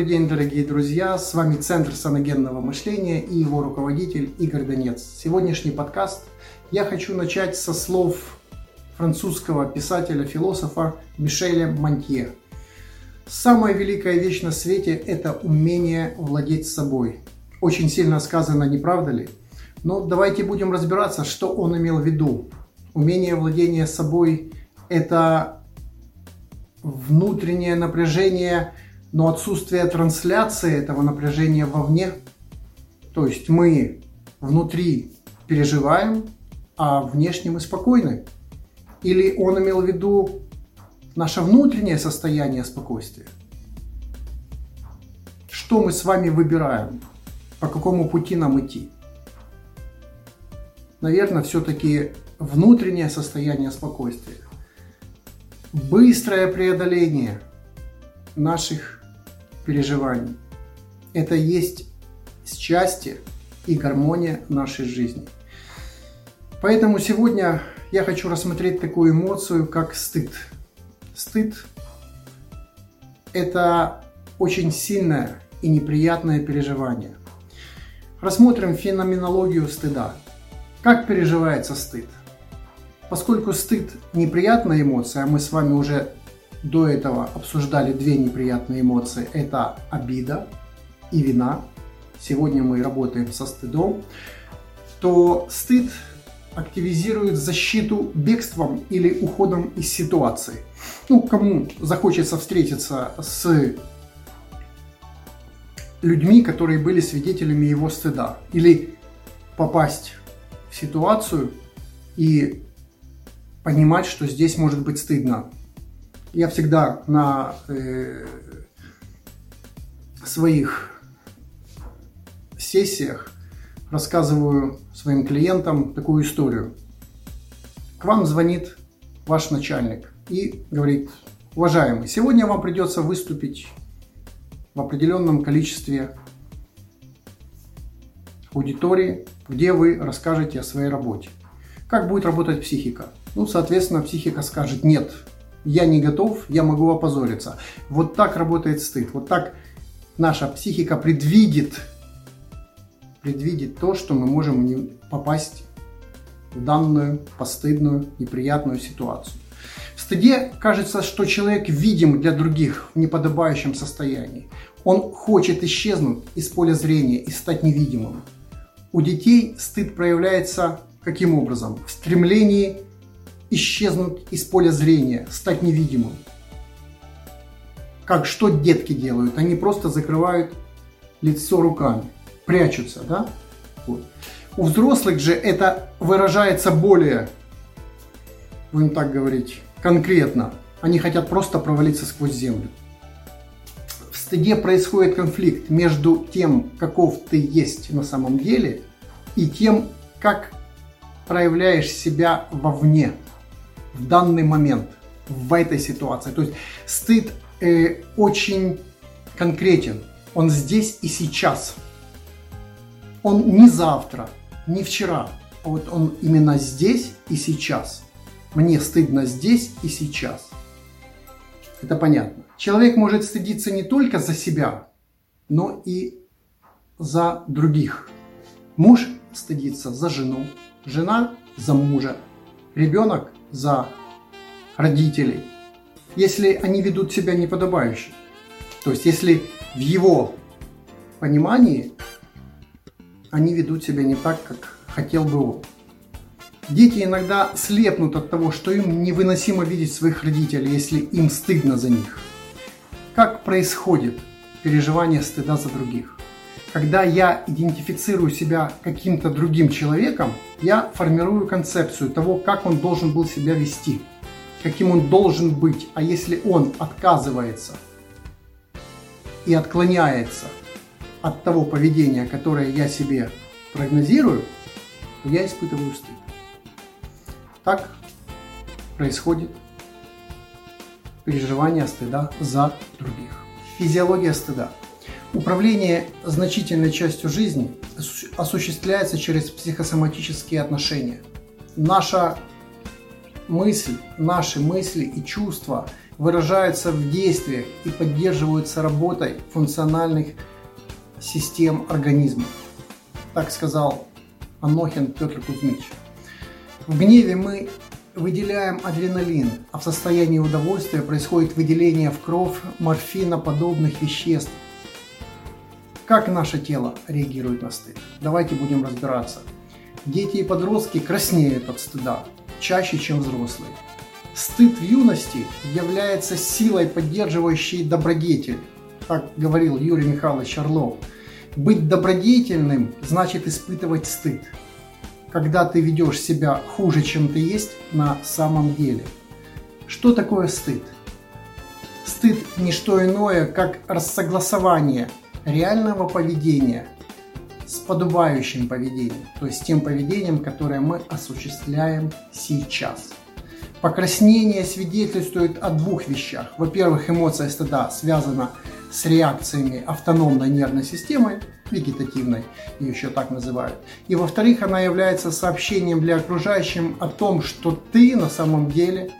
Добрый день, дорогие друзья! С вами Центр саногенного мышления и его руководитель Игорь Донец. Сегодняшний подкаст я хочу начать со слов французского писателя-философа Мишеля Монтье. Самая великая вещь на свете – это умение владеть собой. Очень сильно сказано, не правда ли? Но давайте будем разбираться, что он имел в виду. Умение владения собой – это внутреннее напряжение – но отсутствие трансляции этого напряжения вовне, то есть мы внутри переживаем, а внешне мы спокойны. Или он имел в виду наше внутреннее состояние спокойствия? Что мы с вами выбираем? По какому пути нам идти? Наверное, все-таки внутреннее состояние спокойствия. Быстрое преодоление наших переживаний. Это есть счастье и гармония нашей жизни. Поэтому сегодня я хочу рассмотреть такую эмоцию, как стыд. Стыд – это очень сильное и неприятное переживание. Рассмотрим феноменологию стыда. Как переживается стыд? Поскольку стыд – неприятная эмоция, а мы с вами уже до этого обсуждали две неприятные эмоции. Это обида и вина. Сегодня мы работаем со стыдом. То стыд активизирует защиту бегством или уходом из ситуации. Ну, кому захочется встретиться с людьми, которые были свидетелями его стыда. Или попасть в ситуацию и понимать, что здесь может быть стыдно. Я всегда на э, своих сессиях рассказываю своим клиентам такую историю. К вам звонит ваш начальник и говорит, уважаемый, сегодня вам придется выступить в определенном количестве аудитории, где вы расскажете о своей работе. Как будет работать психика? Ну, соответственно, психика скажет, нет, я не готов, я могу опозориться. Вот так работает стыд. Вот так наша психика предвидит, предвидит то, что мы можем попасть в данную постыдную, неприятную ситуацию. В стыде кажется, что человек видим для других в неподобающем состоянии. Он хочет исчезнуть из поля зрения и стать невидимым. У детей стыд проявляется каким образом? В стремлении исчезнуть из поля зрения, стать невидимым. Как что детки делают? Они просто закрывают лицо руками, прячутся, да? Вот. У взрослых же это выражается более, будем так говорить, конкретно. Они хотят просто провалиться сквозь землю. В стыде происходит конфликт между тем, каков ты есть на самом деле, и тем, как проявляешь себя вовне в данный момент, в этой ситуации. То есть стыд э, очень конкретен. Он здесь и сейчас. Он не завтра, не вчера. А вот он именно здесь и сейчас. Мне стыдно здесь и сейчас. Это понятно. Человек может стыдиться не только за себя, но и за других. Муж стыдится за жену, жена за мужа, ребенок за родителей, если они ведут себя неподобающе. То есть, если в его понимании они ведут себя не так, как хотел бы он. Дети иногда слепнут от того, что им невыносимо видеть своих родителей, если им стыдно за них. Как происходит переживание стыда за других? Когда я идентифицирую себя каким-то другим человеком, я формирую концепцию того, как он должен был себя вести, каким он должен быть. А если он отказывается и отклоняется от того поведения, которое я себе прогнозирую, то я испытываю стыд. Так происходит переживание стыда за других. Физиология стыда – Управление значительной частью жизни осуществляется через психосоматические отношения. Наша мысль, наши мысли и чувства выражаются в действиях и поддерживаются работой функциональных систем организма. Так сказал Анохин Петр Кузьмич. В гневе мы выделяем адреналин, а в состоянии удовольствия происходит выделение в кровь морфиноподобных веществ. Как наше тело реагирует на стыд? Давайте будем разбираться. Дети и подростки краснеют от стыда чаще, чем взрослые. Стыд в юности является силой, поддерживающей добродетель. Так говорил Юрий Михайлович Орлов. Быть добродетельным значит испытывать стыд когда ты ведешь себя хуже, чем ты есть на самом деле. Что такое стыд? Стыд – не что иное, как рассогласование реального поведения с подобающим поведением, то есть тем поведением, которое мы осуществляем сейчас. Покраснение свидетельствует о двух вещах. Во-первых, эмоция стыда связана с реакциями автономной нервной системы, вегетативной, ее еще так называют. И во-вторых, она является сообщением для окружающим о том, что ты на самом деле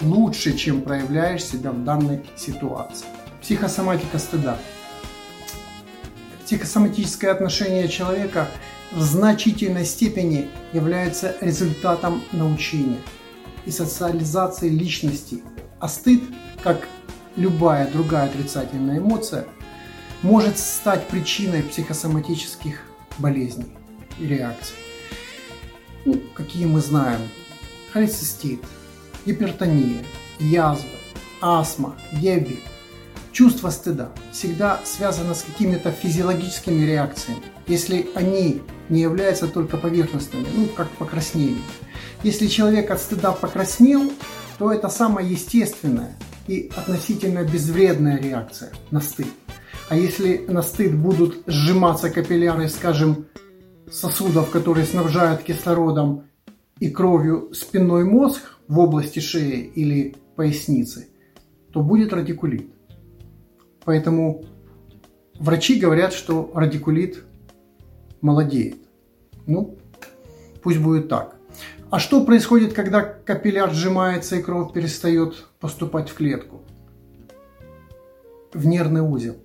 лучше, чем проявляешь себя в данной ситуации. Психосоматика стыда. Психосоматическое отношение человека в значительной степени является результатом научения и социализации личности. А стыд, как любая другая отрицательная эмоция, может стать причиной психосоматических болезней и реакций. Ну, какие мы знаем. Холецистит, гипертония, язва, астма, диабет. Чувство стыда всегда связано с какими-то физиологическими реакциями, если они не являются только поверхностными, ну, как покраснение. Если человек от стыда покраснел, то это самая естественная и относительно безвредная реакция на стыд. А если на стыд будут сжиматься капилляры, скажем, сосудов, которые снабжают кислородом и кровью спинной мозг в области шеи или поясницы, то будет радикулит. Поэтому врачи говорят, что радикулит молодеет. Ну, пусть будет так. А что происходит, когда капилляр сжимается и кровь перестает поступать в клетку? В нервный узел.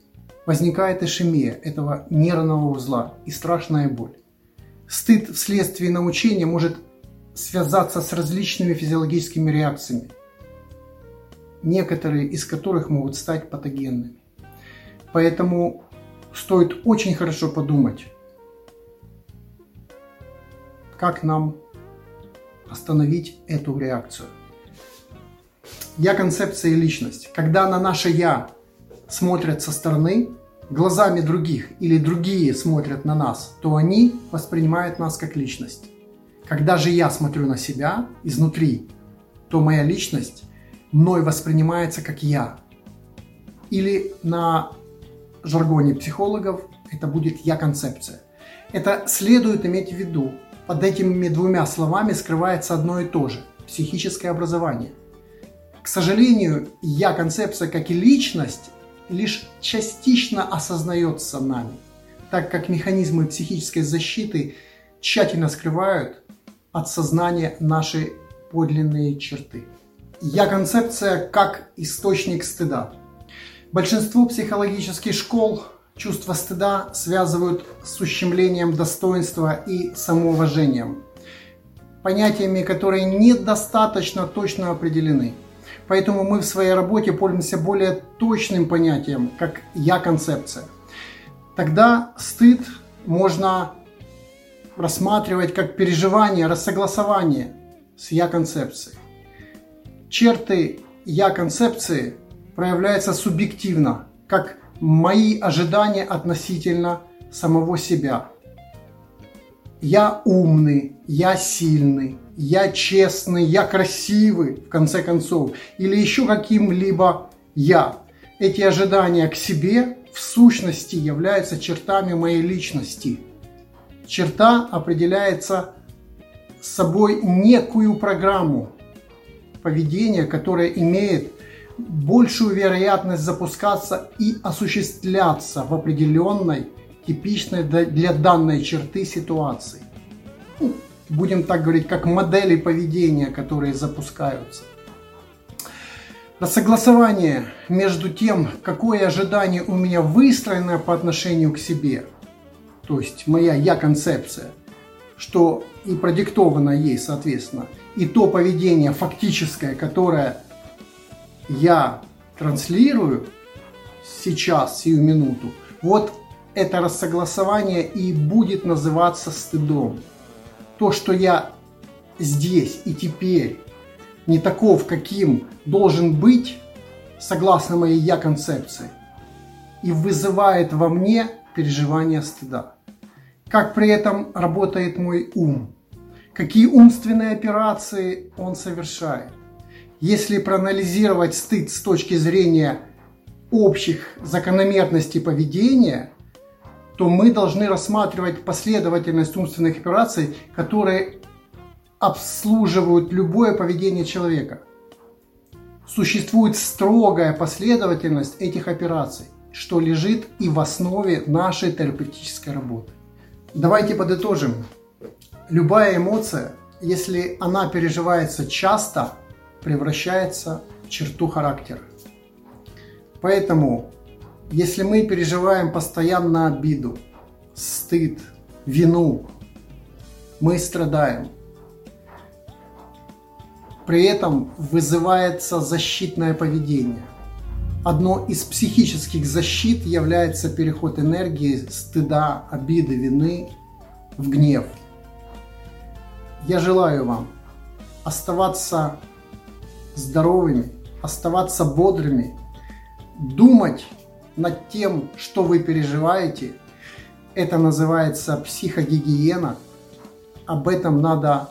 Возникает ишемия этого нервного узла и страшная боль. Стыд вследствие научения может связаться с различными физиологическими реакциями, некоторые из которых могут стать патогенными. Поэтому стоит очень хорошо подумать, как нам остановить эту реакцию. Я концепция и личность. Когда на наше я смотрят со стороны, глазами других или другие смотрят на нас, то они воспринимают нас как личность. Когда же я смотрю на себя изнутри, то моя личность мной воспринимается как я. Или на жаргоне психологов это будет я-концепция. Это следует иметь в виду. Под этими двумя словами скрывается одно и то же – психическое образование. К сожалению, я-концепция, как и личность, лишь частично осознается нами, так как механизмы психической защиты тщательно скрывают от сознания наши подлинные черты. Я-концепция как источник стыда. Большинство психологических школ чувство стыда связывают с ущемлением достоинства и самоуважением, понятиями, которые недостаточно точно определены – Поэтому мы в своей работе пользуемся более точным понятием, как «я-концепция». Тогда стыд можно рассматривать как переживание, рассогласование с «я-концепцией». Черты «я-концепции» проявляются субъективно, как мои ожидания относительно самого себя. Я умный, я сильный, я честный, я красивый, в конце концов, или еще каким-либо я. Эти ожидания к себе в сущности являются чертами моей личности. Черта определяется собой некую программу поведения, которая имеет большую вероятность запускаться и осуществляться в определенной, типичной для данной черты ситуации будем так говорить, как модели поведения, которые запускаются. Рассогласование между тем, какое ожидание у меня выстроено по отношению к себе, то есть моя я-концепция, что и продиктовано ей, соответственно, и то поведение фактическое, которое я транслирую сейчас, сию минуту, вот это рассогласование и будет называться стыдом. То, что я здесь и теперь не таков, каким должен быть, согласно моей я-концепции, и вызывает во мне переживание стыда. Как при этом работает мой ум, какие умственные операции он совершает. Если проанализировать стыд с точки зрения общих закономерностей поведения, то мы должны рассматривать последовательность умственных операций, которые обслуживают любое поведение человека. Существует строгая последовательность этих операций, что лежит и в основе нашей терапевтической работы. Давайте подытожим. Любая эмоция, если она переживается часто, превращается в черту характера. Поэтому, если мы переживаем постоянно обиду, стыд, вину, мы страдаем. При этом вызывается защитное поведение. Одно из психических защит является переход энергии стыда, обиды, вины в гнев. Я желаю вам оставаться здоровыми, оставаться бодрыми, думать над тем, что вы переживаете. Это называется психогигиена. Об этом надо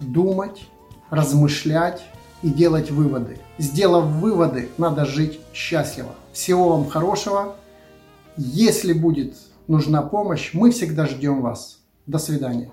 думать, размышлять и делать выводы. Сделав выводы, надо жить счастливо. Всего вам хорошего. Если будет нужна помощь, мы всегда ждем вас. До свидания.